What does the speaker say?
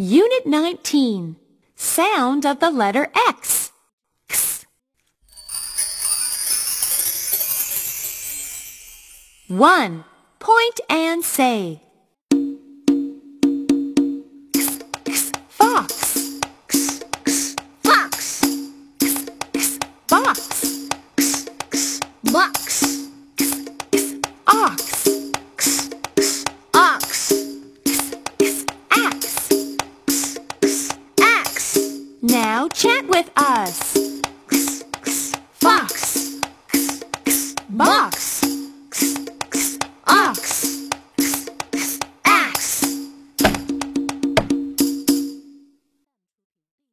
Unit 19. Sound of the letter X. X. One. Point and say. Fox. Box. Box. chant with us. Fox. Box.